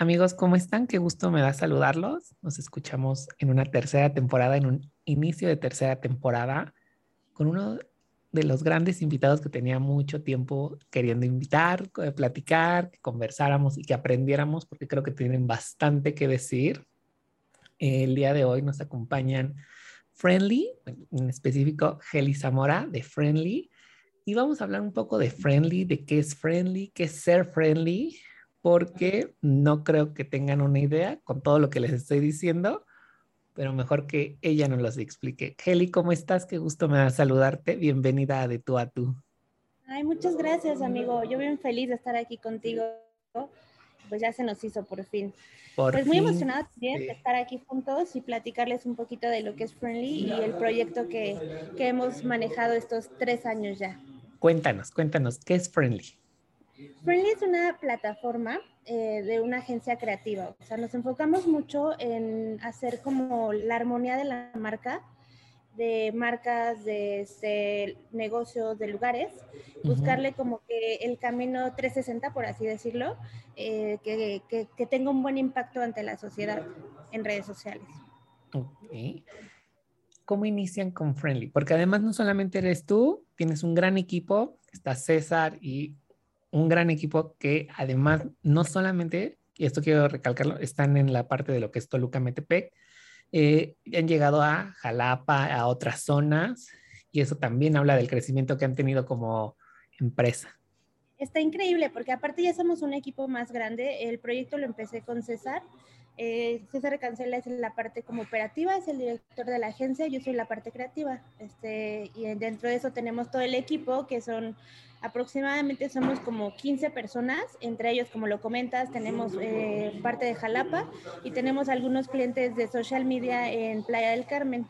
Amigos, ¿cómo están? Qué gusto me da saludarlos. Nos escuchamos en una tercera temporada, en un inicio de tercera temporada, con uno de los grandes invitados que tenía mucho tiempo queriendo invitar, eh, platicar, que conversáramos y que aprendiéramos, porque creo que tienen bastante que decir. El día de hoy nos acompañan Friendly, en específico Heli Zamora de Friendly, y vamos a hablar un poco de Friendly, de qué es Friendly, qué es ser Friendly, porque no creo que tengan una idea con todo lo que les estoy diciendo, pero mejor que ella nos los explique. Kelly, ¿cómo estás? Qué gusto me da saludarte. Bienvenida de tú a tú. Ay, muchas gracias, amigo. Yo bien feliz de estar aquí contigo. Pues ya se nos hizo por fin. pues muy emocionada también de estar aquí juntos y platicarles un poquito de lo que es Friendly y el proyecto que, que hemos manejado estos tres años ya. Cuéntanos, cuéntanos, ¿qué es Friendly? Friendly es una plataforma eh, de una agencia creativa. O sea, nos enfocamos mucho en hacer como la armonía de la marca, de marcas, de, este, negocios, de lugares, buscarle como que el camino 360, por así decirlo, eh, que, que, que, tenga un buen impacto ante la sociedad en redes sociales. ¿Cómo inician con Friendly? Porque además no solamente eres tú, tienes un gran equipo, está César y un gran equipo que además no solamente, y esto quiero recalcarlo, están en la parte de lo que es Toluca Metepec, eh, han llegado a Jalapa, a otras zonas, y eso también habla del crecimiento que han tenido como empresa. Está increíble, porque aparte ya somos un equipo más grande. El proyecto lo empecé con César. Eh, César Cancela es la parte como operativa, es el director de la agencia, yo soy la parte creativa. Este, y dentro de eso tenemos todo el equipo, que son Aproximadamente somos como 15 personas, entre ellos, como lo comentas, tenemos eh, parte de Jalapa y tenemos algunos clientes de social media en Playa del Carmen.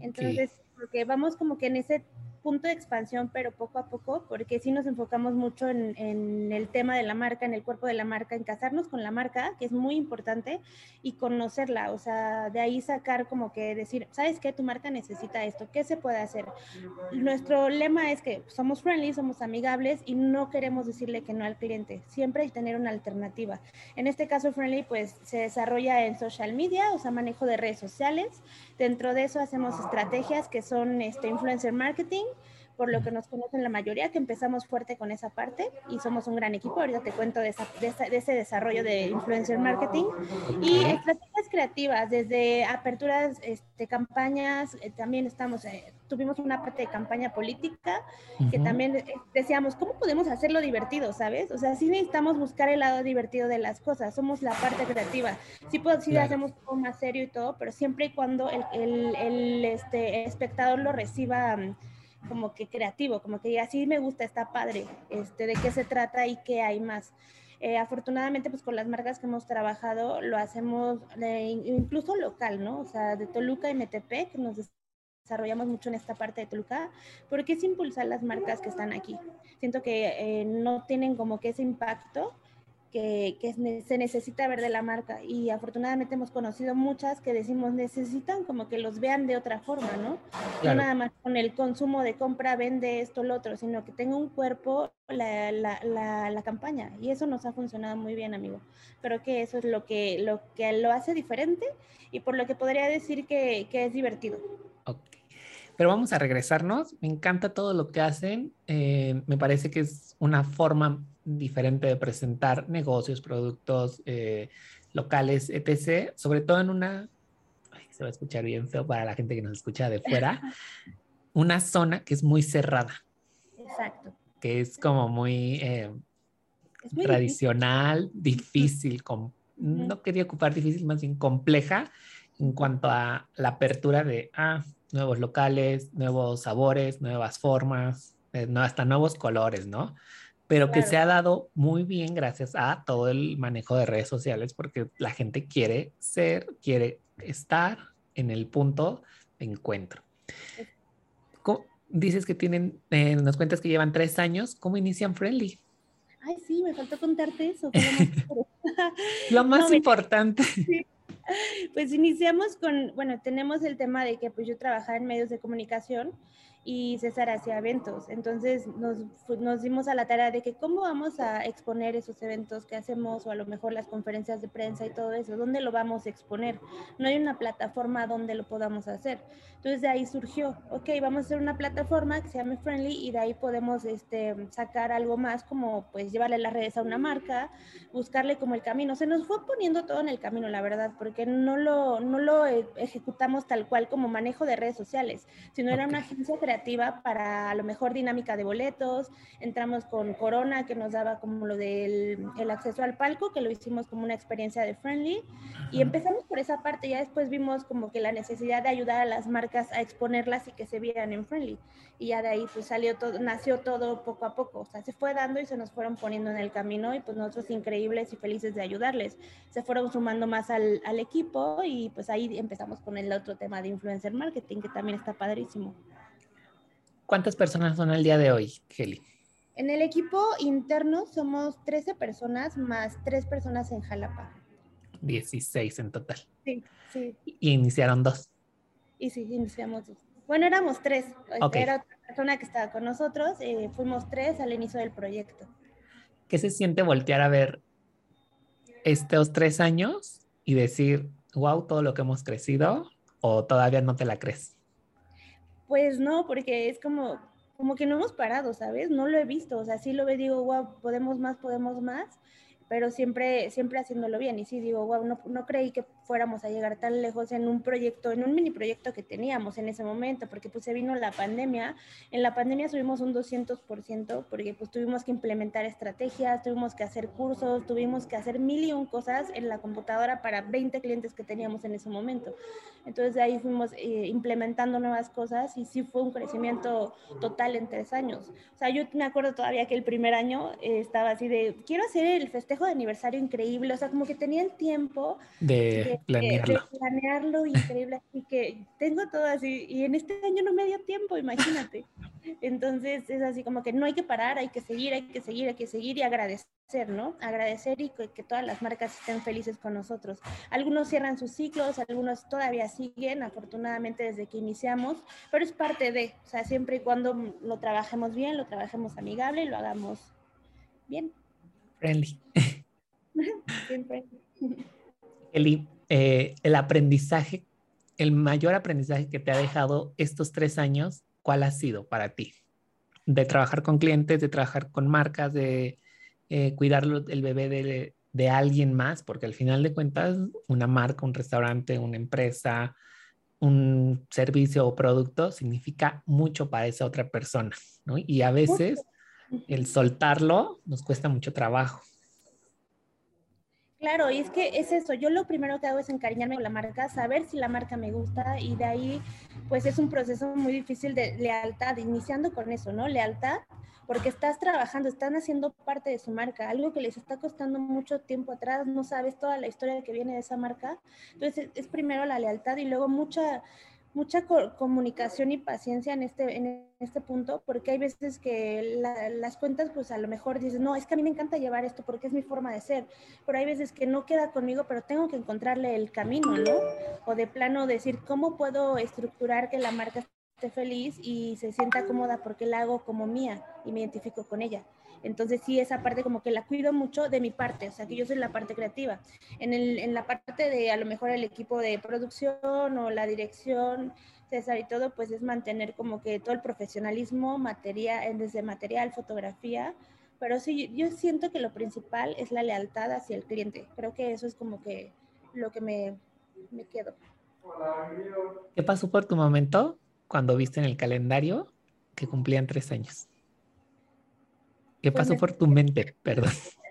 Entonces, porque vamos como que en ese punto de expansión, pero poco a poco, porque sí nos enfocamos mucho en, en, el tema de la marca, en el cuerpo de la marca, en casarnos con la marca, que es muy importante, y conocerla, o sea, de ahí sacar como que decir, ¿sabes qué? Tu marca necesita esto, ¿qué se puede hacer? Nuestro lema es que somos friendly, somos amigables y no queremos decirle que no al cliente, siempre que tener una alternativa. En este caso, friendly, pues se desarrolla en social media, o sea, manejo de redes sociales. Dentro de eso hacemos estrategias que son este, influencer marketing, por lo que nos conocen la mayoría, que empezamos fuerte con esa parte y somos un gran equipo. Ahorita te cuento de, ese desarrollo de influencer marketing y estrategias creativas, desde aperturas, este, campañas, eh, también estamos, eh, tuvimos una parte de campaña política que también eh, decíamos, ¿cómo podemos hacerlo divertido, sabes? O sea, sí necesitamos buscar el lado divertido de las cosas, somos la parte creativa. Sí, pues, sí hacemos todo más serio y todo, pero siempre y cuando el, el, el este, espectador lo reciba como que creativo, como que así me gusta, está padre, este, de qué se trata y qué hay más. Eh, afortunadamente, pues con las marcas que hemos trabajado, lo hacemos incluso local, ¿no? O sea, de Toluca y que nos desarrollamos mucho en esta parte de Toluca, porque es impulsar las marcas que están aquí. Siento que eh, no tienen como que ese impacto que, se necesita ver de la marca. Y afortunadamente hemos conocido muchas que decimos necesitan como que los vean de otra forma, ¿no? No nada más con el consumo de compra, vende esto, lo otro, sino que tenga un cuerpo la, la, la, campaña. Y eso nos ha funcionado muy bien, amigo. Creo que eso es lo que lo, que lo hace diferente y por lo que podría decir que, que es divertido. Ok. Pero vamos a regresarnos. Me encanta todo lo que hacen. Eh, me parece que es una forma diferente de presentar negocios, productos eh, locales, etc. Sobre todo en una, se va a escuchar bien feo para la gente que nos escucha de fuera, una zona que es muy cerrada. Exacto. Que es como muy, eh, tradicional, difícil, no quería ocupar difícil, más bien compleja en cuanto a la apertura de ah, nuevos locales, nuevos sabores, nuevas formas, eh, hasta nuevos colores, ¿no? Pero que se ha dado muy bien gracias a todo el manejo de redes sociales, porque la gente quiere ser, quiere estar en el punto de encuentro. Dices que tienen, eh, nos cuentas que llevan tres años. ¿Cómo inician Friendly? Ay, sí, me faltó contarte eso. Lo más, importante. Pues iniciamos con, bueno, tenemos el tema de que pues yo trabajaba en medios de comunicación y César hacía eventos. Entonces nos, nos, dimos a la tarea de que cómo vamos a exponer esos eventos que hacemos o a lo mejor las conferencias de prensa y todo eso, dónde lo vamos a exponer. No hay una plataforma donde lo podamos hacer. Entonces de ahí surgió, ok, vamos a hacer una plataforma que se llame Friendly y de ahí podemos este, sacar algo más como pues llevarle las redes a una marca, buscarle como el camino. Se nos fue poniendo todo en el camino, la verdad, porque no lo, no lo e, ejecutamos tal cual como manejo de redes sociales, sino era una agencia para a lo mejor dinámica de boletos. Entramos con Corona, que nos daba como lo del el acceso al palco, que lo hicimos como una experiencia de friendly. Y empezamos por esa parte. Ya después vimos como que la necesidad de ayudar a las marcas a exponerlas y que se vieran en friendly. Y ya de ahí pues salió todo, nació todo poco a poco. O sea, se fue dando y se nos fueron poniendo en el camino y pues nosotros increíbles y felices de ayudarles. Se fueron sumando más al, al equipo y pues ahí empezamos con el otro tema de influencer marketing, que también está padrísimo. ¿Cuántas personas son al día de hoy, Kelly? En el equipo interno somos 13 personas más 3 personas en Jalapa. 16 en total. Sí, sí. Y iniciaron dos. Y sí, iniciamos dos. Bueno, éramos tres. Era otra persona que estaba con nosotros. Eh, fuimos tres al inicio del proyecto. ¿Qué se siente voltear a ver estos tres años y decir, wow, todo lo que hemos crecido? ¿O todavía no te la crees? Pues no, porque es como, como que no hemos parado, ¿sabes? No lo he visto, o sea, sí lo ve, digo, wow, podemos más, podemos más, pero siempre, siempre haciéndolo bien. Y sí, digo, wow, no, no creí que fuéramos a llegar tan lejos en un proyecto, en un mini proyecto que teníamos en ese momento, porque pues se vino la pandemia. En la pandemia subimos un 200% porque pues tuvimos que implementar estrategias, tuvimos que hacer cursos, tuvimos que hacer mil y un cosas en la computadora para 20 clientes que teníamos en ese momento. Entonces de ahí fuimos eh, implementando nuevas cosas y sí fue un crecimiento total en tres años. O sea, yo me acuerdo todavía que el primer año eh, estaba así de, quiero hacer el festejo de aniversario increíble, o sea, como que tenía el tiempo de planearlo. planearlo increíble, así que tengo todo así, y en este año no me dio tiempo, imagínate. Entonces es así como que no hay que parar, hay que seguir, hay que seguir, hay que seguir y agradecer, ¿no? Agradecer y que, todas las marcas estén felices con nosotros. Algunos cierran sus ciclos, algunos todavía siguen, afortunadamente desde que iniciamos, pero es parte de, o sea, siempre y cuando lo trabajemos bien, lo trabajemos amigable y lo hagamos bien. Friendly. Eli, eh, el aprendizaje, el mayor aprendizaje que te ha dejado estos tres años, ¿cuál ha sido para ti? De trabajar con clientes, de trabajar con marcas, de eh, cuidar el bebé de, de, alguien más, porque al final de cuentas, una marca, un restaurante, una empresa, un servicio o producto significa mucho para esa otra persona, ¿no? Y a veces el soltarlo nos cuesta mucho trabajo. Claro, y es que es eso, yo lo primero que hago es encariñarme con la marca, saber si la marca me gusta y de ahí pues es un proceso muy difícil de lealtad, iniciando con eso, ¿no? Lealtad, porque estás trabajando, están haciendo parte de su marca, algo que les está costando mucho tiempo atrás, no sabes toda la historia que viene de esa marca, entonces es primero la lealtad y luego mucha mucha comunicación y paciencia en este, en este punto, porque hay veces que las cuentas, pues a lo mejor dices, no, es que a mí me encanta llevar esto porque es mi forma de ser, pero hay veces que no queda conmigo, pero tengo que encontrarle el camino, ¿no? O de plano decir, ¿cómo puedo estructurar que la marca esté feliz y se sienta cómoda porque la hago como mía y me identifico con ella? Entonces sí, esa parte como que la cuido mucho de mi parte, o sea, que yo soy la parte creativa. En, el, en la parte de a lo mejor el equipo de producción o la dirección, César y todo, pues es mantener como que todo el profesionalismo, material, desde material, fotografía, pero sí, yo siento que lo principal es la lealtad hacia el cliente. Creo que eso es como que lo que me, me quedo. ¿Qué pasó por tu momento cuando viste en el calendario que cumplían tres años? ¿Qué pues pasó por tu mente? Perdón.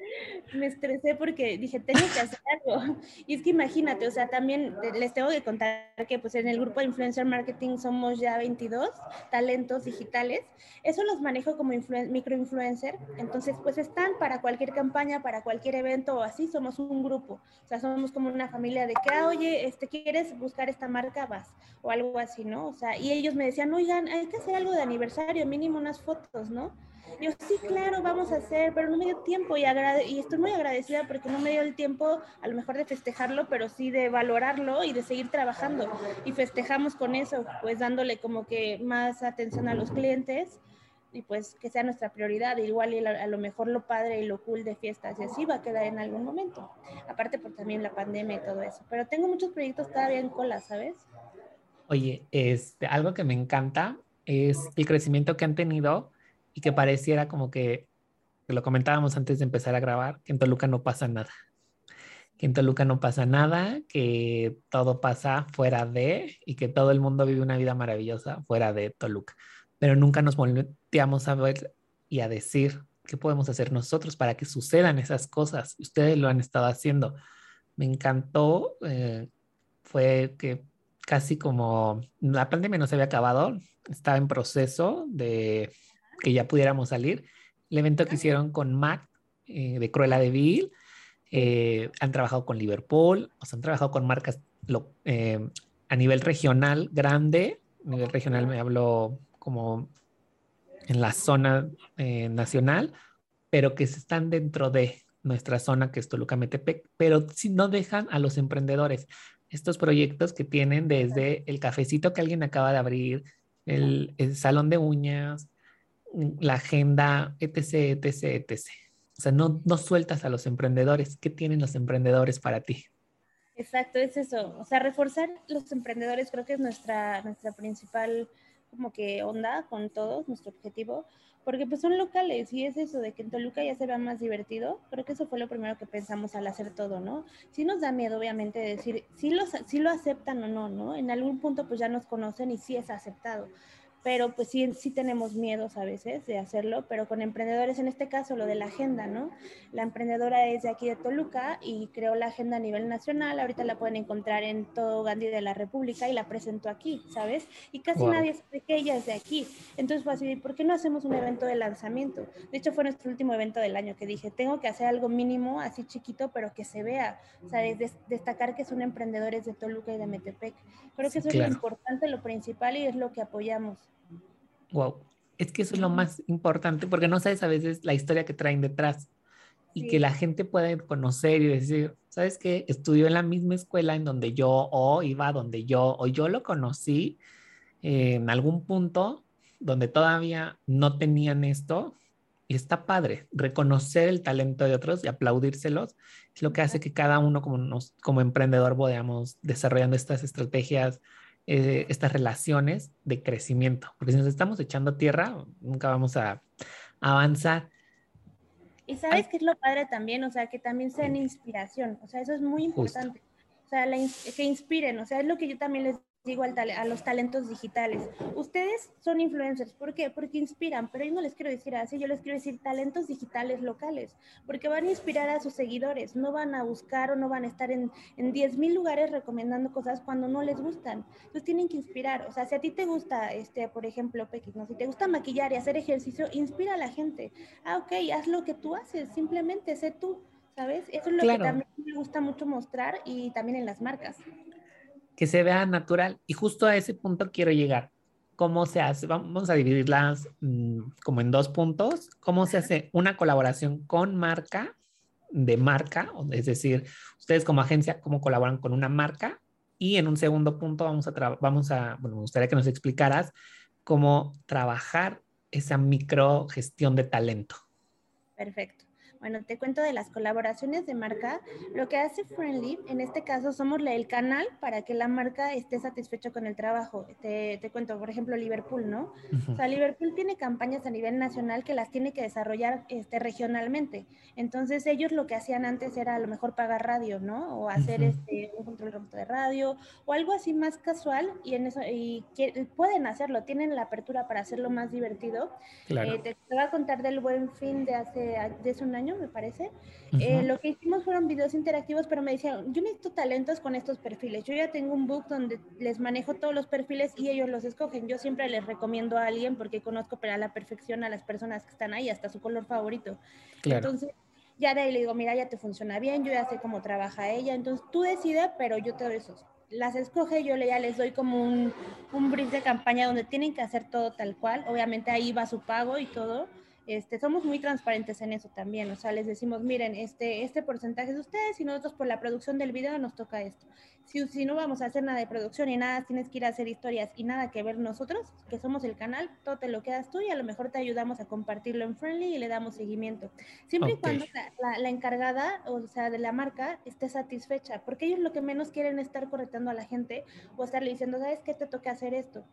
me estresé porque dije, tengo que hacer algo. Y es que imagínate, o sea, también les tengo que contar que pues en el grupo de Influencer Marketing somos ya 22 talentos digitales. Eso los manejo como microinfluencer. Entonces, pues están para cualquier campaña, para cualquier evento o así, somos un grupo. O sea, somos como una familia de que, ah, oye, este, ¿quieres buscar esta marca? Vas. O algo así, ¿no? O sea, y ellos me decían, oigan, hay que hacer algo de aniversario, mínimo unas fotos, ¿no? Yo, sí, claro, vamos a hacer, pero no me dio tiempo y, y estoy muy agradecida porque no me dio el tiempo a lo mejor de festejarlo, pero sí de valorarlo y de seguir trabajando. Y festejamos con eso, pues dándole como que más atención a los clientes y pues que sea nuestra prioridad. Igual y a lo mejor lo padre y lo cool de fiestas y así va a quedar en algún momento. Aparte por también la pandemia y todo eso. Pero tengo muchos proyectos todavía en cola, ¿sabes? Oye, este, algo que me encanta es el crecimiento que han tenido y que pareciera como que, que lo comentábamos antes de empezar a grabar, que en Toluca no pasa nada. Que en Toluca no pasa nada, que todo pasa fuera de y que todo el mundo vive una vida maravillosa fuera de Toluca. Pero nunca nos volteamos a ver y a decir qué podemos hacer nosotros para que sucedan esas cosas. Ustedes lo han estado haciendo. Me encantó, eh, fue que casi como la pandemia no se había acabado, estaba en proceso de que ya pudiéramos salir. El evento que hicieron con Mac eh, de Cruella de Vil, eh, han trabajado con Liverpool, o sea, han trabajado con marcas eh, a nivel regional grande, a nivel regional me hablo como en la zona nacional, pero que están dentro de nuestra zona que es Toluca Metepec, pero si no dejan a los emprendedores. Estos proyectos que tienen desde el cafecito que alguien acaba de abrir, el, el salón de uñas, la agenda, etc., etc., etc. O sea, no, no sueltas a los emprendedores. ¿Qué tienen los emprendedores para ti? Exacto, es eso. O sea, reforzar los emprendedores creo que es nuestra, nuestra principal como que onda con todos, nuestro objetivo, porque pues son locales y es eso de que en Toluca ya se vea más divertido. Creo que eso fue lo primero que pensamos al hacer todo, ¿no? Sí nos da miedo, obviamente, decir si, los, si lo aceptan o no, ¿no? En algún punto pues ya nos conocen y sí es aceptado pero pues sí, sí tenemos miedos a veces de hacerlo, pero con emprendedores, en este caso lo de la agenda, ¿no? La emprendedora es de aquí de Toluca y creó la agenda a nivel nacional, ahorita la pueden encontrar en todo Gandhi de la República y la presentó aquí, ¿sabes? Y casi nadie sabe que ella es de aquí. Entonces fue así, ¿por qué no hacemos un evento de lanzamiento? De hecho fue nuestro último evento del año que dije, tengo que hacer algo mínimo, así chiquito, pero que se vea, ¿sabes? destacar que son emprendedores de Toluca y de Metepec. Creo que eso es lo importante, lo principal y es lo que apoyamos. Wow, es que eso es lo más importante porque no sabes a veces la historia que traen detrás y que la gente pueda conocer y decir, ¿sabes qué? Estudió en la misma escuela en donde yo o iba donde yo o yo lo conocí en algún punto donde todavía no tenían esto. Y está padre reconocer el talento de otros y aplaudírselos. Es lo que hace que cada uno como, nos, como emprendedor podamos desarrollando estas estrategias eh, estas relaciones de crecimiento, porque si nos estamos echando tierra, nunca vamos a, avanzar. Y sabes qué es lo padre también, o sea, que también sean inspiración, o sea, eso es muy importante. O sea, que inspiren, o sea, es lo que yo también les digo a los talentos digitales. Ustedes son influencers, ¿por qué? Porque inspiran, pero yo no les quiero decir así, yo les quiero decir talentos digitales locales, porque van a inspirar a sus seguidores, no van a buscar o no van a estar en, en 10.000 lugares recomendando cosas cuando no les gustan. Entonces tienen que inspirar, o sea, si a ti te gusta, este, por ejemplo, Pequis, ¿no? si te gusta maquillar y hacer ejercicio, inspira a la gente. Ah, ok, haz lo que tú haces, simplemente sé tú. ¿Sabes? Eso es lo que también me gusta mucho mostrar y también en las marcas que se vea natural. Y justo a ese punto quiero llegar. ¿Cómo se hace? Vamos a dividirlas mm, como en dos puntos. ¿Cómo se hace una colaboración con marca, de marca? Es decir, ustedes como agencia, ¿cómo colaboran con una marca? Y en un segundo punto vamos a, vamos a, bueno, me gustaría que nos explicaras cómo trabajar esa microgestión de talento. Perfecto. Bueno, te cuento de las colaboraciones de marca. Lo que hace Friendly, en este caso, somos el canal para que la marca esté satisfecha con el trabajo. Te, te cuento, por ejemplo, Liverpool, ¿no? O sea, Liverpool tiene campañas a nivel nacional que las tiene que desarrollar este, regionalmente. Entonces, ellos lo que hacían antes era a lo mejor pagar radio, ¿no? O hacer este, un control remoto de radio o algo así más casual y en eso y pueden hacerlo, tienen la apertura para hacerlo más divertido. Eh, te, voy a contar del buen fin de hace, de hace un año, me parece. Eh, lo que hicimos fueron videos interactivos, pero me decían, yo necesito talentos con estos perfiles. Yo ya tengo un book donde les manejo todos los perfiles y ellos los escogen. Yo siempre les recomiendo a alguien porque conozco a la perfección a las personas que están ahí, hasta su color favorito. Entonces, ya de ahí le digo, mira, ya te funciona bien, yo ya sé cómo trabaja ella, entonces tú decides, pero yo te doy esos las escoge, yo ya les doy como un, un brief de campaña donde tienen que hacer todo tal cual. Obviamente ahí va su pago y todo. Este, somos muy transparentes en eso también, o sea, les decimos, miren, este, este porcentaje es de ustedes y nosotros por la producción del video nos toca esto. Si, si no vamos a hacer nada de producción y nada, tienes que ir a hacer historias y nada que ver nosotros, que somos el canal, todo te lo quedas tú y a lo mejor te ayudamos a compartirlo en Friendly y le damos seguimiento. Siempre y cuando la, la, encargada, o sea, de la marca, esté satisfecha, porque ellos lo que menos quieren es estar correctando a la gente o estarle diciendo, ¿sabes qué? Te toca hacer esto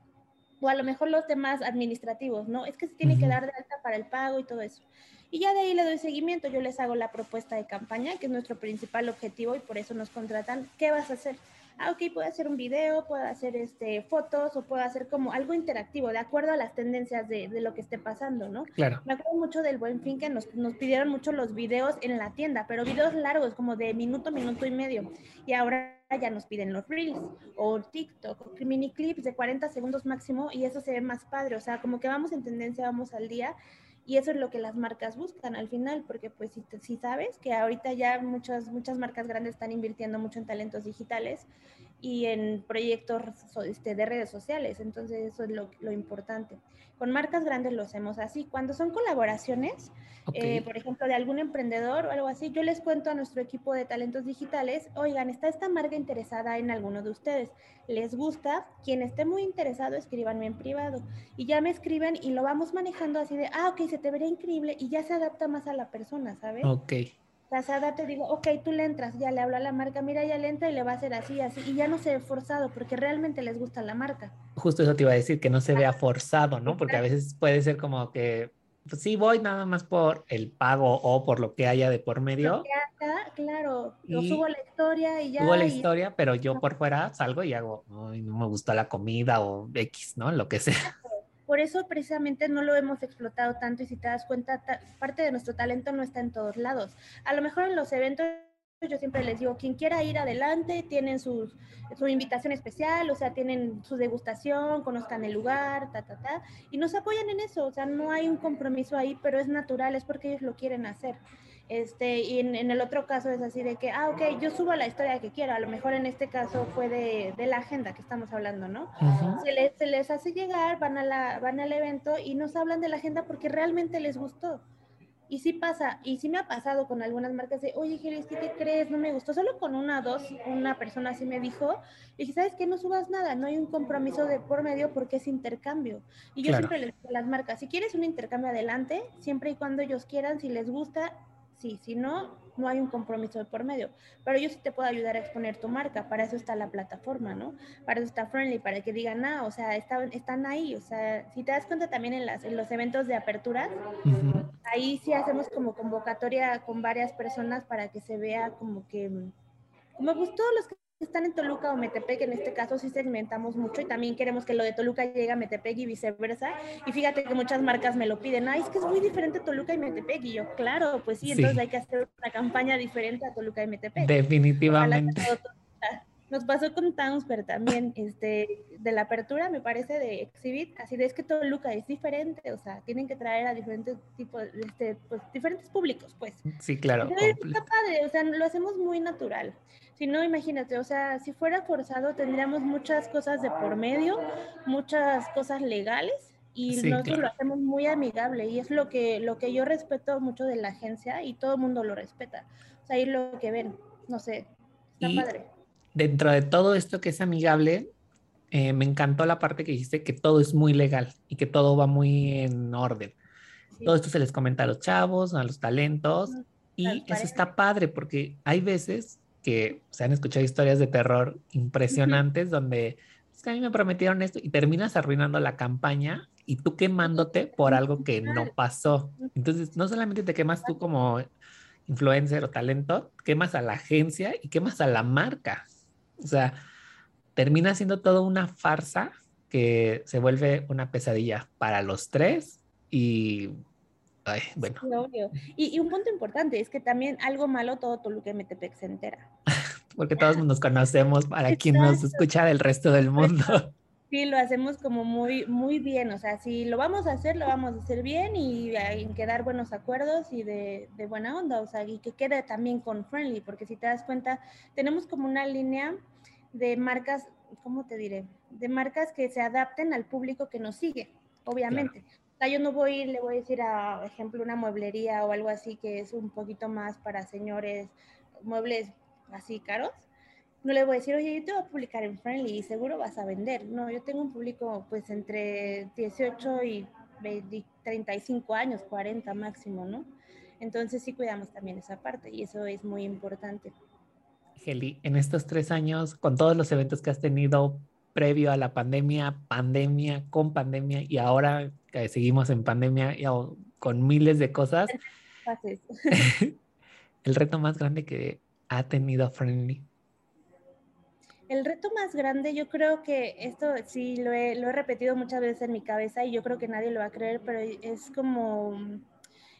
o a lo mejor los temas administrativos, ¿no? Es que se tiene que dar de alta para el pago y todo eso. Y ya de ahí le doy seguimiento, yo les hago la propuesta de campaña, que es nuestro principal objetivo y por eso nos contratan. ¿Qué vas a hacer? ah, ok, puedo hacer un video, puedo hacer este, fotos o puedo hacer como algo interactivo, de acuerdo a las tendencias de, de lo que esté pasando, ¿no? Claro. Me acuerdo mucho del buen fin que nos, nos pidieron mucho los videos en la tienda, pero videos largos, como de minuto, minuto y medio. Y ahora ya nos piden los reels o TikTok, mini clips de 40 segundos máximo y eso se ve más padre, o sea, como que vamos en tendencia, vamos al día y eso es lo que las marcas buscan al final, porque pues si, si sabes que ahorita ya muchas, muchas marcas grandes están invirtiendo mucho en talentos digitales y en proyectos este, de redes sociales, entonces eso es lo, lo importante. Con marcas grandes lo hacemos así. Cuando son colaboraciones, eh, por ejemplo, de algún emprendedor o algo así, yo les cuento a nuestro equipo de talentos digitales, oigan, está esta marca interesada en alguno de ustedes. ¿Les gusta? Quien esté muy interesado, escríbanme en privado. Y ya me escriben y lo vamos manejando así de, ah, ok, se te vería increíble y ya se adapta más a la persona, ¿sabes? Ok. Casada te digo, ok, tú le entras, ya le hablo a la marca, mira, ya le entra y le va a hacer así, así, y ya no se ve forzado porque realmente les gusta la marca. Justo eso te iba a decir, que no se vea forzado, ¿no? Porque a veces puede ser como que, pues sí, voy nada más por el pago o por lo que haya de por medio. claro, yo subo la historia y ya. Subo la historia, pero yo por fuera salgo y hago, ay, no me gustó la comida o X, ¿no? Lo que sea. Por eso precisamente no lo hemos explotado tanto y si te das cuenta, parte de nuestro talento no está en todos lados. A lo mejor en los eventos yo siempre les digo, quien quiera ir adelante, tienen su invitación especial, o sea, tienen su degustación, conozcan el lugar, ta, ta, ta, y nos apoyan en eso, o sea, no hay un compromiso ahí, pero es natural, es porque ellos lo quieren hacer. Este, y en, el otro caso es así de que, ah, ok, yo subo la historia que quiero. A lo mejor en este caso fue de, de la agenda que estamos hablando, ¿no? se, les, se, les, hace llegar, van, a la, van al evento y nos hablan de la agenda porque realmente les gustó. Y sí pasa, y sí me ha pasado con algunas marcas de, oye, Geris, ¿qué te crees? No me gustó. Solo con una dos, una persona así me dijo, y dije, ¿sabes qué? No subas nada, no hay un compromiso de por medio porque es intercambio. Y yo siempre les digo a las marcas, si quieres un intercambio adelante, siempre y cuando ellos quieran, si les gusta, sí, si no, no hay un compromiso de por medio. Pero yo sí te puedo ayudar a exponer tu marca, para eso está la plataforma, ¿no? Para eso está Friendly, para que digan, ah, o sea, están, están ahí, o sea, si te das cuenta también en, las, en los eventos de apertura, ahí sí hacemos como convocatoria con varias personas para que se vea como que, como pues todos los que están en Toluca o Metepec, en este caso sí segmentamos mucho y también queremos que lo de Toluca llegue a Metepec y viceversa. Y fíjate que muchas marcas me lo piden, ay, es que es muy diferente Toluca y Metepec. Y yo, claro, pues sí, entonces hay que hacer una campaña diferente a Toluca y Metepec. Definitivamente. Nos pasó con Townsper también, este, de la apertura, me parece, de Exhibit, así de es que Toluca es diferente, o sea, tienen que traer a diferentes tipos, este, pues, diferentes públicos, pues. Sí, claro. Está padre, o sea, lo hacemos muy natural. Si no, imagínate, o sea, si fuera forzado tendríamos muchas cosas de por medio, muchas cosas legales y nosotros lo hacemos muy amigable y es lo que, lo que yo respeto mucho de la agencia y todo el mundo lo respeta. O sea, ahí lo que ven, no sé, está padre. Dentro de todo esto que es amigable, eh, me encantó la parte que dijiste que todo es muy legal y que todo va muy en orden. Todo esto se les comenta a los chavos, a los talentos, y eso está padre porque hay veces que se han escuchado historias de terror impresionantes donde es que a mí me prometieron esto y terminas arruinando la campaña y tú quemándote por algo que no pasó. Entonces, no solamente te quemas tú como influencer o talento, quemas a la agencia y quemas a la marca. O sea, termina siendo todo una farsa que se vuelve una pesadilla para los tres y Ay, bueno. Y, un punto importante es que también algo malo todo Toluca y Metepec se entera. Porque todos nos conocemos para quien nos escucha del resto del mundo. Sí, lo hacemos como muy, muy bien. O sea, si lo vamos a hacer, lo vamos a hacer bien y en quedar buenos acuerdos y de, de buena onda. O sea, y que quede también con friendly, porque si te das cuenta, tenemos como una línea de marcas, ¿cómo te diré? De marcas que se adapten al público que nos sigue, obviamente. O sea, yo no voy, le voy a decir a, ejemplo, una mueblería o algo así que es un poquito más para señores, muebles así caros no le voy a decir, oye, yo te voy a publicar en Friendly y seguro vas a vender. No, yo tengo un público pues entre 18 y 35 años, 40 máximo, ¿no? Entonces sí cuidamos también esa parte y eso es muy importante. Heli, en estos tres años, con todos los eventos que has tenido previo a la pandemia, pandemia, con pandemia y ahora que seguimos en pandemia y con miles de cosas, el reto más grande que ha tenido Friendly el reto más grande, yo creo que esto sí lo he, lo he repetido muchas veces en mi cabeza y yo creo que nadie lo va a creer, pero es como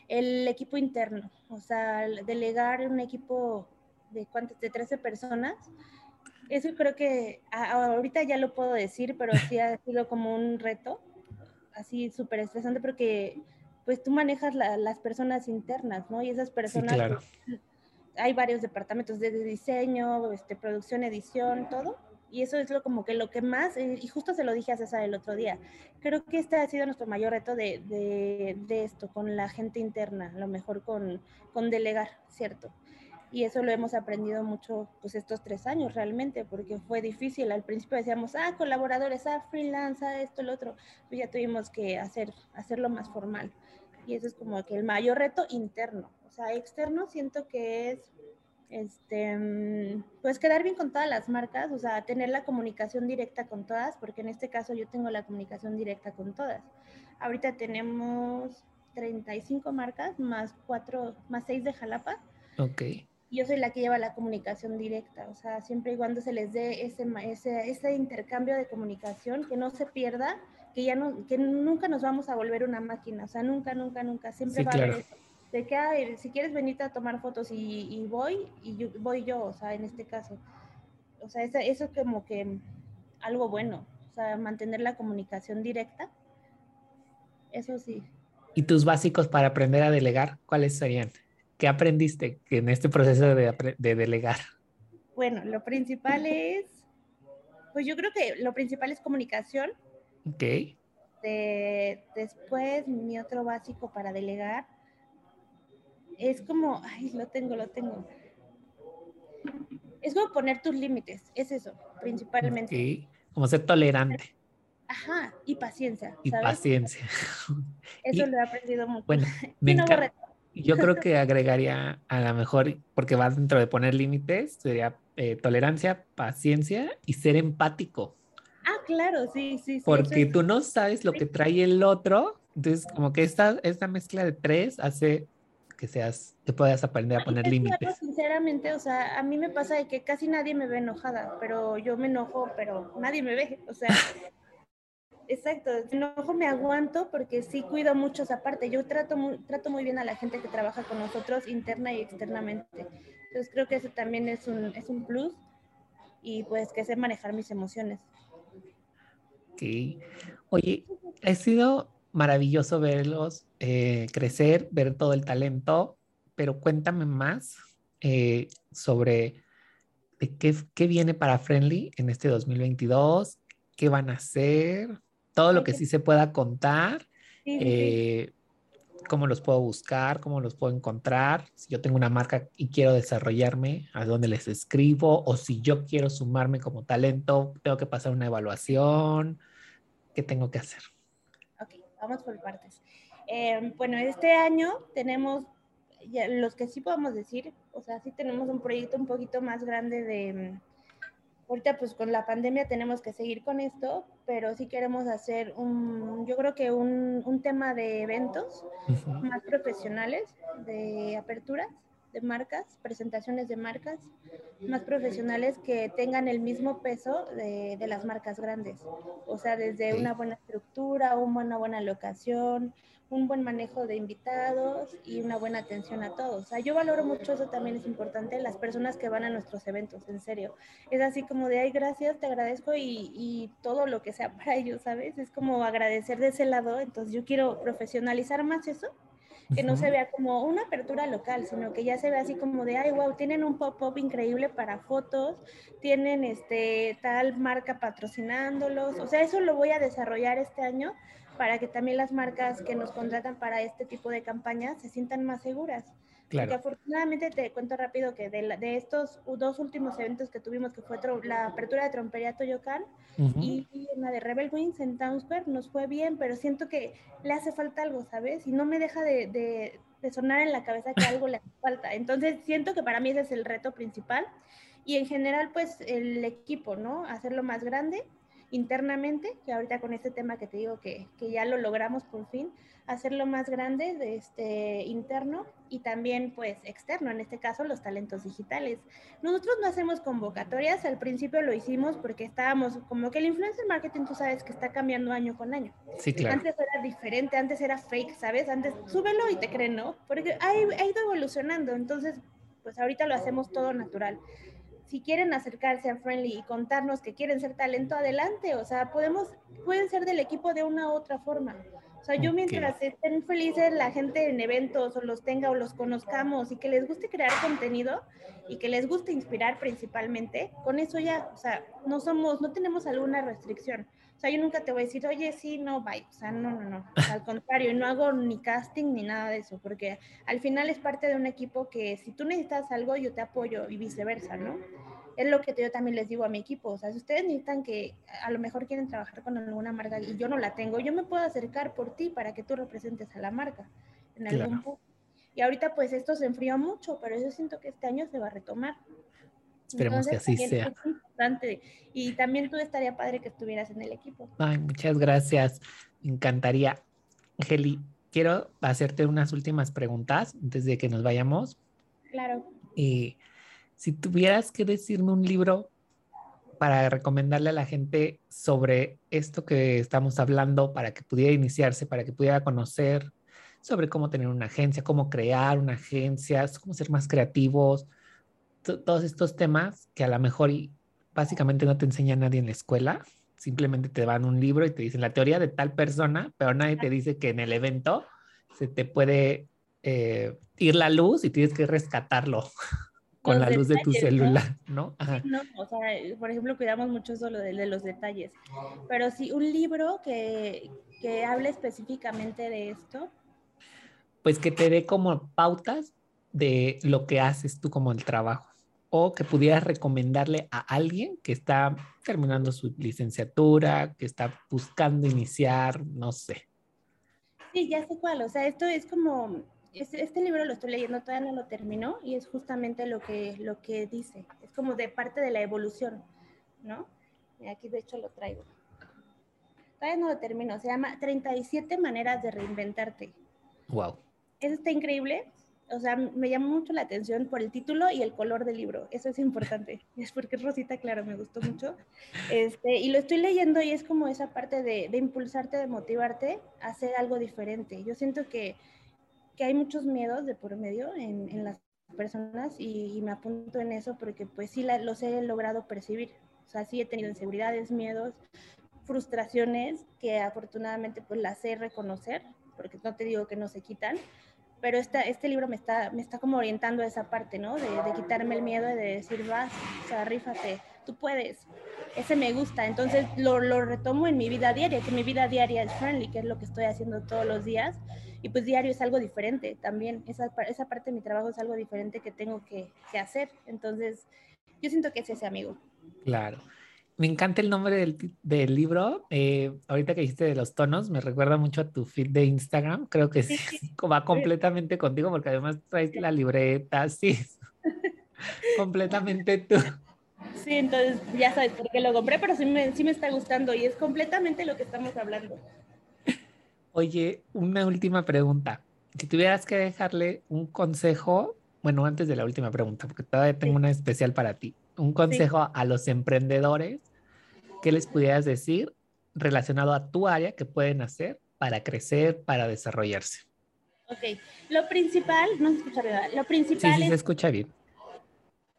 el equipo interno, o sea, delegar un equipo de cuántas, de 13 personas. Eso creo que ahorita ya lo puedo decir, pero sí ha sido como un reto, así súper estresante porque pues tú manejas las personas internas, ¿no? Y esas personas claro hay varios departamentos de diseño, este, producción, edición, todo. Y eso es lo como que lo que más, eh, y justo se lo dije a César el otro día, creo que este ha sido nuestro mayor reto de, de, esto, con la gente interna, a lo mejor con, con delegar, ¿cierto? y eso lo hemos aprendido mucho pues estos tres años realmente porque fue difícil al principio decíamos ah colaboradores ah freelance ah esto el otro pues ya tuvimos que hacer hacerlo más formal y eso es como que el mayor reto interno sea, externo siento que es, este, mm, pues quedar bien con todas las marcas, o sea, tener la comunicación directa con todas, porque en este caso yo tengo la comunicación directa con todas. Ahorita tenemos 35 marcas más cuatro, más seis de Jalapa. Ok. Yo soy la que lleva la comunicación directa, o sea, siempre y cuando se les dé ese, ese, ese intercambio de comunicación, que no se pierda, que ya no, que nunca nos vamos a volver una máquina, o sea, nunca, nunca, nunca, siempre va a haber eso de que si quieres venirte a tomar fotos y, voy, y yo, voy yo, o sea, en este caso. O sea, eso, eso es como que algo bueno, o sea, mantener la comunicación directa, eso sí. ¿Y tus básicos para aprender a delegar, cuáles serían? ¿Qué aprendiste en este proceso de, de delegar? Bueno, lo principal es, pues yo creo que lo principal es comunicación. Ok. De, después, mi otro básico para delegar es como, ay, lo tengo, lo tengo. Es como poner tus límites, es eso, principalmente. Sí, como ser tolerante. Ajá, y paciencia. Y paciencia. Eso lo he aprendido mucho. Bueno, me encanta. Yo creo que agregaría a lo mejor, porque va dentro de poner límites, sería eh, tolerancia, paciencia y ser empático. Ah, claro, sí, sí. sí porque tú no sabes lo que trae el otro, entonces como que esta, esta mezcla de tres hace que seas, que puedas aprender a poner límites. Sinceramente, o sea, a mí me pasa de que casi nadie me ve enojada, pero yo me enojo, pero nadie me ve, o sea, exacto, me enojo me aguanto porque sí cuido mucho esa parte. Yo trato muy, trato muy bien a la gente que trabaja con nosotros interna y externamente. Entonces creo que eso también es un, es un plus y pues que sé manejar mis emociones. Ok. Oye, he sido maravilloso verlos eh, crecer, ver todo el talento, pero cuéntame más eh, sobre qué, qué, viene para Friendly en este 2022, qué van a hacer, todo lo que sí se pueda contar, eh, cómo los puedo buscar, cómo los puedo encontrar, si yo tengo una marca y quiero desarrollarme, a dónde les escribo, o si yo quiero sumarme como talento, tengo que pasar una evaluación, ¿qué tengo que hacer? Vamos por partes. Eh, bueno, este año tenemos, los que sí podemos decir, o sea, sí tenemos un proyecto un poquito más grande de, ahorita pues con la pandemia tenemos que seguir con esto, pero sí queremos hacer un, yo creo que un, un tema de eventos más profesionales, de aperturas de marcas, presentaciones de marcas más profesionales que tengan el mismo peso de, las marcas grandes. O sea, desde una buena estructura, una buena locación, un buen manejo de invitados y una buena atención a todos. O sea, yo valoro mucho eso también es importante, las personas que van a nuestros eventos, en serio. Es así como de, ay, gracias, te agradezco y, y todo lo que sea para ellos, ¿sabes? Es como agradecer de ese lado, entonces yo quiero profesionalizar más eso que no se vea como una apertura local, sino que ya se vea así como de, ay, wow, tienen un pop-up increíble para fotos, tienen este tal marca patrocinándolos, o sea, eso lo voy a desarrollar este año para que también las marcas que nos contratan para este tipo de campañas se sientan más seguras. Claro. Porque afortunadamente te cuento rápido que de, de, estos dos últimos eventos que tuvimos, que fue la apertura de Trompería Toyocan y, una de Rebel Wings en Town Square, nos fue bien, pero siento que le hace falta algo, ¿sabes? Y no me deja de, de, de sonar en la cabeza que algo le hace falta. Entonces siento que para mí ese es el reto principal. Y en general, pues el equipo, ¿no? Hacerlo más grande internamente, que ahorita con este tema que te digo que, que ya lo logramos por fin, hacerlo más grande de este interno y también pues externo, en este caso los talentos digitales. Nosotros no hacemos convocatorias, al principio lo hicimos porque estábamos como que el influencer marketing tú sabes que está cambiando año con año. Sí, claro. Antes era diferente, antes era fake, ¿sabes? Antes súbelo y te creen, ¿no? Porque ha, ha ido evolucionando, entonces pues ahorita lo hacemos todo natural si quieren acercarse a Friendly y contarnos que quieren ser talento, adelante. O sea, podemos, pueden ser del equipo de una u otra forma. O sea, yo mientras estén felices la gente en eventos o los tenga o los conozcamos y que les guste crear contenido y que les guste inspirar principalmente, con eso ya, o sea, no somos, no tenemos alguna restricción. O sea, yo nunca te voy a decir, oye, sí, no, bye. O sea, no, no, no. al contrario, no hago ni casting ni nada de eso, porque al final es parte de un equipo que si tú necesitas algo, yo te apoyo y viceversa, ¿no? Es lo que yo también les digo a mi equipo. O sea, si ustedes necesitan que a lo mejor quieren trabajar con alguna marca y yo no la tengo, yo me puedo acercar por ti para que tú representes a la marca en algún punto. Y ahorita pues esto se enfrió mucho, pero yo siento que este año se va a retomar. Esperemos que así sea. Y también tú estaría padre que estuvieras en el equipo. Ay, muchas gracias. Me encantaría. Angeli, quiero hacerte unas últimas preguntas antes de que nos vayamos. Claro. Y si tuvieras que decirme un libro para recomendarle a la gente sobre esto que estamos hablando, para que pudiera iniciarse, para que pudiera conocer sobre cómo tener una agencia, cómo crear una agencia, cómo ser más creativos, todos estos temas que a lo mejor básicamente no te enseña nadie en la escuela, simplemente te dan un libro y te dicen la teoría de tal persona, pero nadie te dice que en el evento se te puede eh, ir la luz y tienes que rescatarlo con la luz de tu celular, ¿no? ¿no? o sea, por ejemplo, cuidamos mucho eso de, de los detalles, pero sí, un libro que, que hable específicamente de esto. Pues que te dé como pautas de lo que haces tú como el trabajo o que pudieras recomendarle a alguien que está terminando su licenciatura, que está buscando iniciar, no sé. Sí, ya sé cuál. O sea, esto es como, este, este, libro lo estoy leyendo, todavía no lo terminó y es justamente lo que, lo que dice. Es como de parte de la evolución, ¿no? Y aquí de hecho lo traigo. Todavía no lo termino. Se llama 37 maneras de reinventarte. Wow. Eso está increíble o sea, me llamó mucho la atención por el título y el color del libro. Eso es importante. Es porque es rosita, claro, me gustó mucho. Este, y lo estoy leyendo y es como esa parte de, de impulsarte, de motivarte a hacer algo diferente. Yo siento que, que hay muchos miedos de por medio en, en las personas y, me apunto en eso porque pues sí la, los he logrado percibir. O sea, sí he tenido inseguridades, miedos, frustraciones que afortunadamente pues las sé reconocer, porque no te digo que no se quitan, pero esta, este libro me está, me está como orientando a esa parte, ¿no? De, de, quitarme el miedo y de decir, vas, o sea, rífate, tú puedes. Ese me gusta, entonces lo, lo, retomo en mi vida diaria, que mi vida diaria es friendly, que es lo que estoy haciendo todos los días, y pues diario es algo diferente también, esa, esa parte de mi trabajo es algo diferente que tengo que, que hacer, entonces yo siento que es ese amigo. Claro me encanta el nombre del, del libro. Eh, ahorita que dijiste de los tonos, me recuerda mucho a tu feed de Instagram. Creo que sí, va completamente contigo porque además traes la libreta, sí. completamente tú. Sí, entonces ya sabes por qué lo compré, pero sí me, sí me está gustando y es completamente lo que estamos hablando. Oye, una última pregunta. Si tuvieras que dejarle un consejo, bueno, antes de la última pregunta, porque todavía tengo una especial para ti, un consejo sí. a los emprendedores ¿qué les pudieras decir relacionado a tu área que pueden hacer para crecer, para desarrollarse? Ok, lo principal, no se escucha bien, lo principal sí, sí, es... se escucha bien.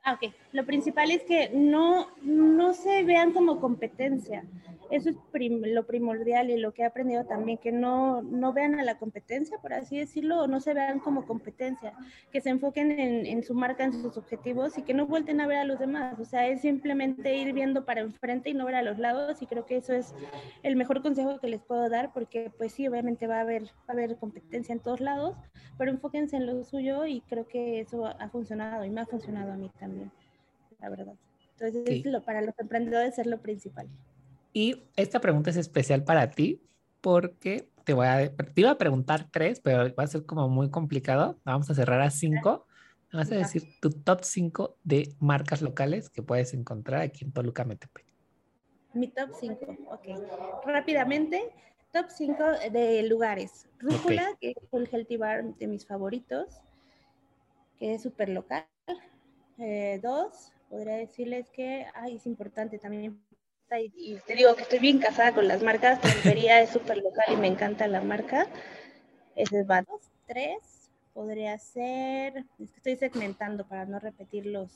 Ah, ok. Lo principal es que no, no se vean como competencia. Eso es lo primordial y lo que he aprendido también, que no, no vean a la competencia, por así decirlo, o no se vean como competencia, que se enfoquen en, en, su marca, en sus objetivos y que no vuelten a ver a los demás. O sea, es simplemente ir viendo para enfrente y no ver a los lados y creo que eso es el mejor consejo que les puedo dar porque pues sí, obviamente va a haber, va a haber competencia en todos lados, pero enfóquense en lo suyo y creo que eso ha funcionado y me ha funcionado a mí también, la verdad. Entonces, sí. lo, para los emprendedores es lo principal. Y esta pregunta es especial para ti porque te voy a, te iba a preguntar tres, pero va a ser como muy complicado. Vamos a cerrar a cinco. Me vas a decir tu top cinco de marcas locales que puedes encontrar aquí en Toluca Metepec. Mi top cinco, ok. Rápidamente, top cinco de lugares. Rúcula, okay. que es el healthy bar de mis favoritos, que es súper local. Eh, dos, podría decirles que ay, es importante también y, y, te digo que estoy bien casada con las marcas, Trompería es súper local y me encanta la marca. Ese es va dos, tres, podría ser, es que estoy segmentando para no repetir los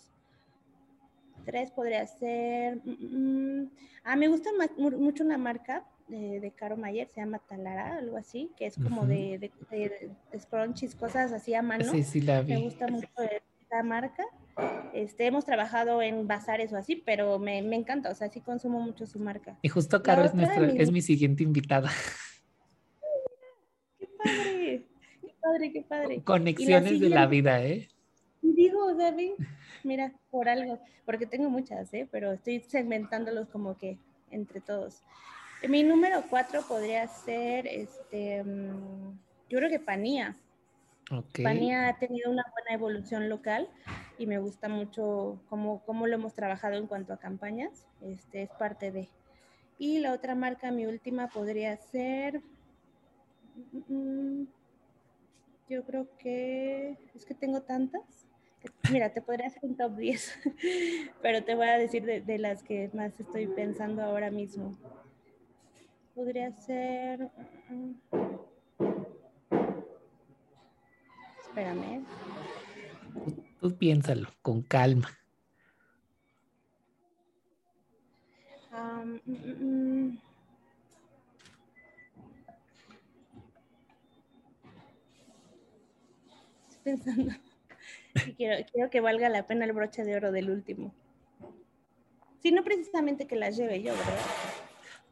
tres, podría ser, mm, ah, me gusta más, mucho una marca de, de, Caro Mayer, se llama Talara, algo así, que es como uh -huh. de, de, de, de, scrunchies, cosas así a mano. Sí, sí, la vi. Me gusta mucho esta marca. Este, hemos trabajado en bazares o así, pero me, me, encanta, o sea, sí consumo mucho su marca. Y justo Caro es, nuestra, mi... es mi siguiente invitada. ¡Qué padre! ¡Qué padre, qué padre! Conexiones de la vida, ¿eh? Digo, David, mira, por algo, porque tengo muchas, ¿eh? Pero estoy segmentándolos como que entre todos. Mi número cuatro podría ser, este, yo creo que Panía. Okay. Ha tenido una buena evolución local y me gusta mucho cómo, cómo lo hemos trabajado en cuanto a campañas. Este es parte de. Y la otra marca, mi última, podría ser. Yo creo que. Es que tengo tantas. Mira, te podría hacer un top 10, pero te voy a decir de, de las que más estoy pensando ahora mismo. Podría ser. Espérame. Tú piénsalo con calma. Um, mm, Estoy pensando. quiero, quiero que valga la pena el broche de oro del último. Sí, no precisamente que las lleve yo, ¿verdad?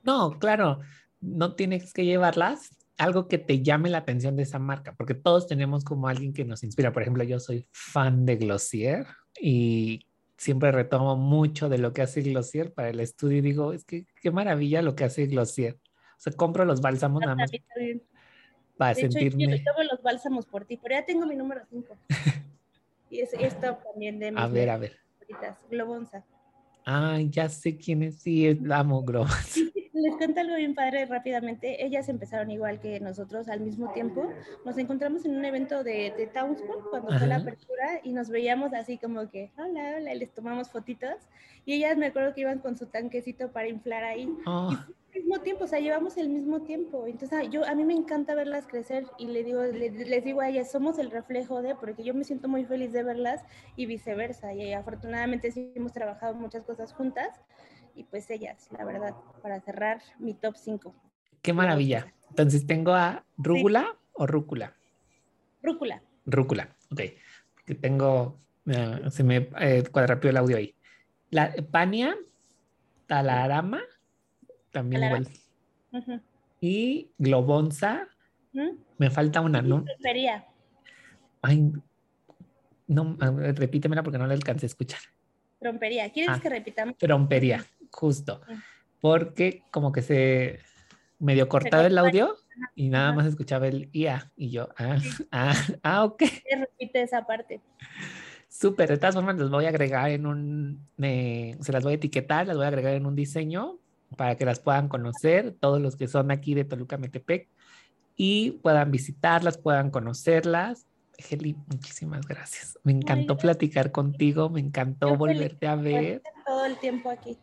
No, claro, no tienes que llevarlas, algo que te llame la atención de esa marca, porque todos tenemos como alguien que nos inspira. Por ejemplo, yo soy fan de Glossier y siempre retomo mucho de lo que hace Glossier para el estudio y digo, es que qué maravilla lo que hace Glossier. O sea, compro los bálsamos nada más para de sentirme. Hecho, yo tomo los bálsamos por ti, pero ya tengo mi número 5. y es esto también de mis A ver, a ver. Globonza. Ay, ya sé quién es, sí, amo Globonza les cuento algo bien padre rápidamente. Ellas empezaron igual que nosotros al mismo tiempo. Nos encontramos en un evento de, de Townsville cuando Ajá. fue la apertura y nos veíamos así como que, hola, hola, y les tomamos fotitos. Y ellas me acuerdo que iban con su tanquecito para inflar ahí. Oh. Y al mismo tiempo, o sea, llevamos el mismo tiempo. Entonces, yo, a mí me encanta verlas crecer y le digo, le, les digo a ellas, somos el reflejo de, porque yo me siento muy feliz de verlas y viceversa. Y afortunadamente sí hemos trabajado muchas cosas juntas y pues ellas, la verdad, para cerrar mi top 5. Qué maravilla. Entonces tengo a rúgula sí. o rúcula. Rúcula. Rúcula, ok. Que tengo, uh, se me eh, cuadrapió el audio ahí. La Pania, Talarama, también Talarama. igual. Uh -huh. Y Globonza, me falta una, ¿no? Sería. Ay, no, repítemela porque no la alcancé a escuchar. Trompería. ¿Quieres ah, que repitamos? Trompería, justo. Porque como que se medio cortaba el audio y nada más escuchaba el IA y yo, ah, ah, ah, ok. Repite esa parte. Súper, de todas formas las voy a agregar en un, eh, se las voy a etiquetar, las voy a agregar en un diseño para que las puedan conocer todos los que son aquí de Toluca Metepec y puedan visitarlas, puedan conocerlas Heli, muchísimas gracias. Me encantó platicar contigo, me encantó volverte a ver. Todo el tiempo aquí.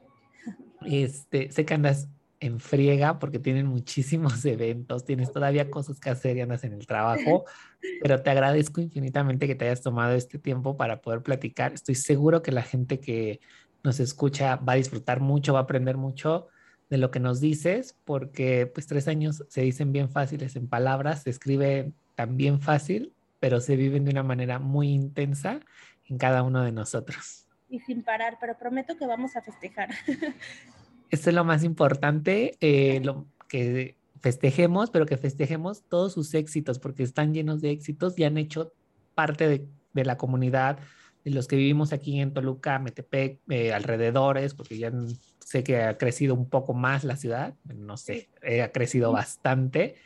Este, sé que andas en friega porque tienen muchísimos eventos, tienes todavía cosas que hacer y andas en el trabajo, pero te agradezco infinitamente que te hayas tomado este tiempo para poder platicar. Estoy seguro que la gente que nos escucha va a disfrutar mucho, va a aprender mucho de lo que nos dices, porque pues tres años se dicen bien fáciles en palabras, se escribe también fácil, pero se viven de una manera muy intensa en cada uno de nosotros. Y sin parar, pero prometo que vamos a festejar. Esto es lo más importante, eh, lo que festejemos, pero que festejemos todos sus éxitos, porque están llenos de éxitos y han hecho parte de, de la comunidad, de los que vivimos aquí en Toluca, Metepec, eh, alrededores, porque ya sé que ha crecido un poco más la ciudad, no sé, eh, ha crecido bastante,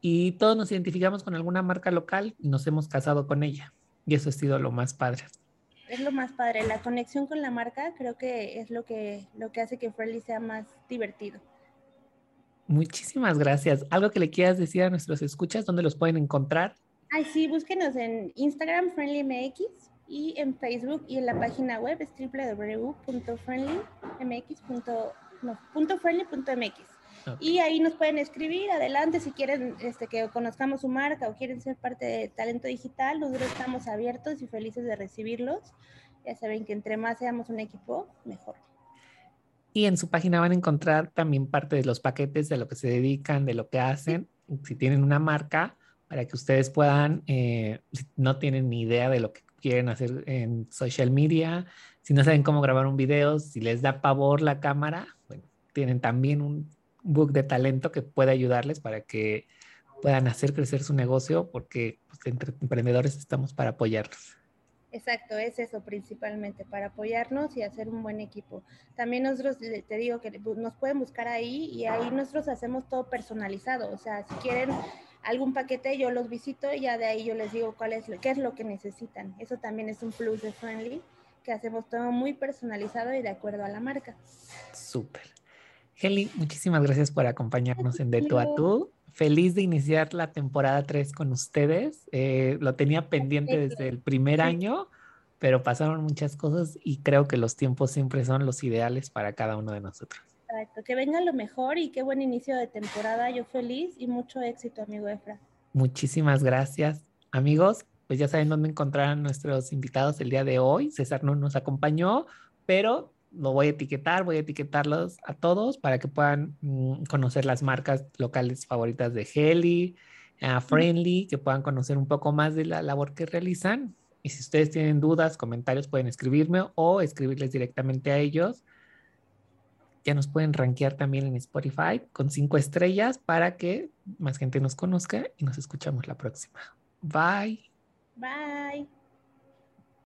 y todos nos identificamos con alguna marca local y nos hemos casado con ella, y eso ha sido lo más padre es lo más padre. La conexión con la marca creo que es lo que, lo que hace que Friendly sea más divertido. Muchísimas gracias. ¿Algo que le quieras decir a nuestros escuchas? ¿Dónde los pueden encontrar? Ay, sí, búsquenos en Instagram, FriendlyMX, y en Facebook y en la página web es www.friendlymx.friendly.mx. Y ahí nos pueden escribir, adelante, si quieren este, que conozcamos su marca o quieren ser parte de Talento Digital, nosotros estamos abiertos y felices de recibirlos. Ya saben que entre más seamos un equipo, mejor. Y en su página van a encontrar también parte de los paquetes de lo que se dedican, de lo que hacen. Si tienen una marca, para que ustedes puedan, eh, si no tienen ni idea de lo que quieren hacer en social media, si no saben cómo grabar un video, si les da pavor la cámara, bueno, tienen también un book de talento que puede ayudarles para que puedan hacer crecer su negocio, porque pues, entre emprendedores estamos para apoyarlos. Exacto, es eso principalmente, para apoyarnos y hacer un buen equipo. También nosotros, te digo que nos pueden buscar ahí y ahí nosotros hacemos todo personalizado. O sea, si quieren algún paquete, yo los visito y ya de ahí yo les digo cuál es, qué es lo que necesitan. Eso también es un plus de Friendly, que hacemos todo muy personalizado y de acuerdo a la marca. Súper. Heli, muchísimas gracias por acompañarnos en De Tu a Tú. Feliz de iniciar la temporada 3 con ustedes. Eh, lo tenía pendiente desde el primer año, pero pasaron muchas cosas y creo que los tiempos siempre son los ideales para cada uno de nosotros. Exacto, que venga lo mejor y qué buen inicio de temporada. Yo feliz y mucho éxito, amigo Efra. Muchísimas gracias, amigos. Pues ya saben dónde encontrar a nuestros invitados el día de hoy. César no nos acompañó, pero lo voy a etiquetar, voy a etiquetarlos a todos para que puedan mm, conocer las marcas locales favoritas de Heli, a Friendly, que puedan conocer un poco más de la labor que realizan. Y si ustedes tienen dudas, comentarios, pueden escribirme o escribirles directamente a ellos. Ya nos pueden rankear también en Spotify con cinco estrellas para que más gente nos conozca y nos escuchamos la próxima. Bye. Bye.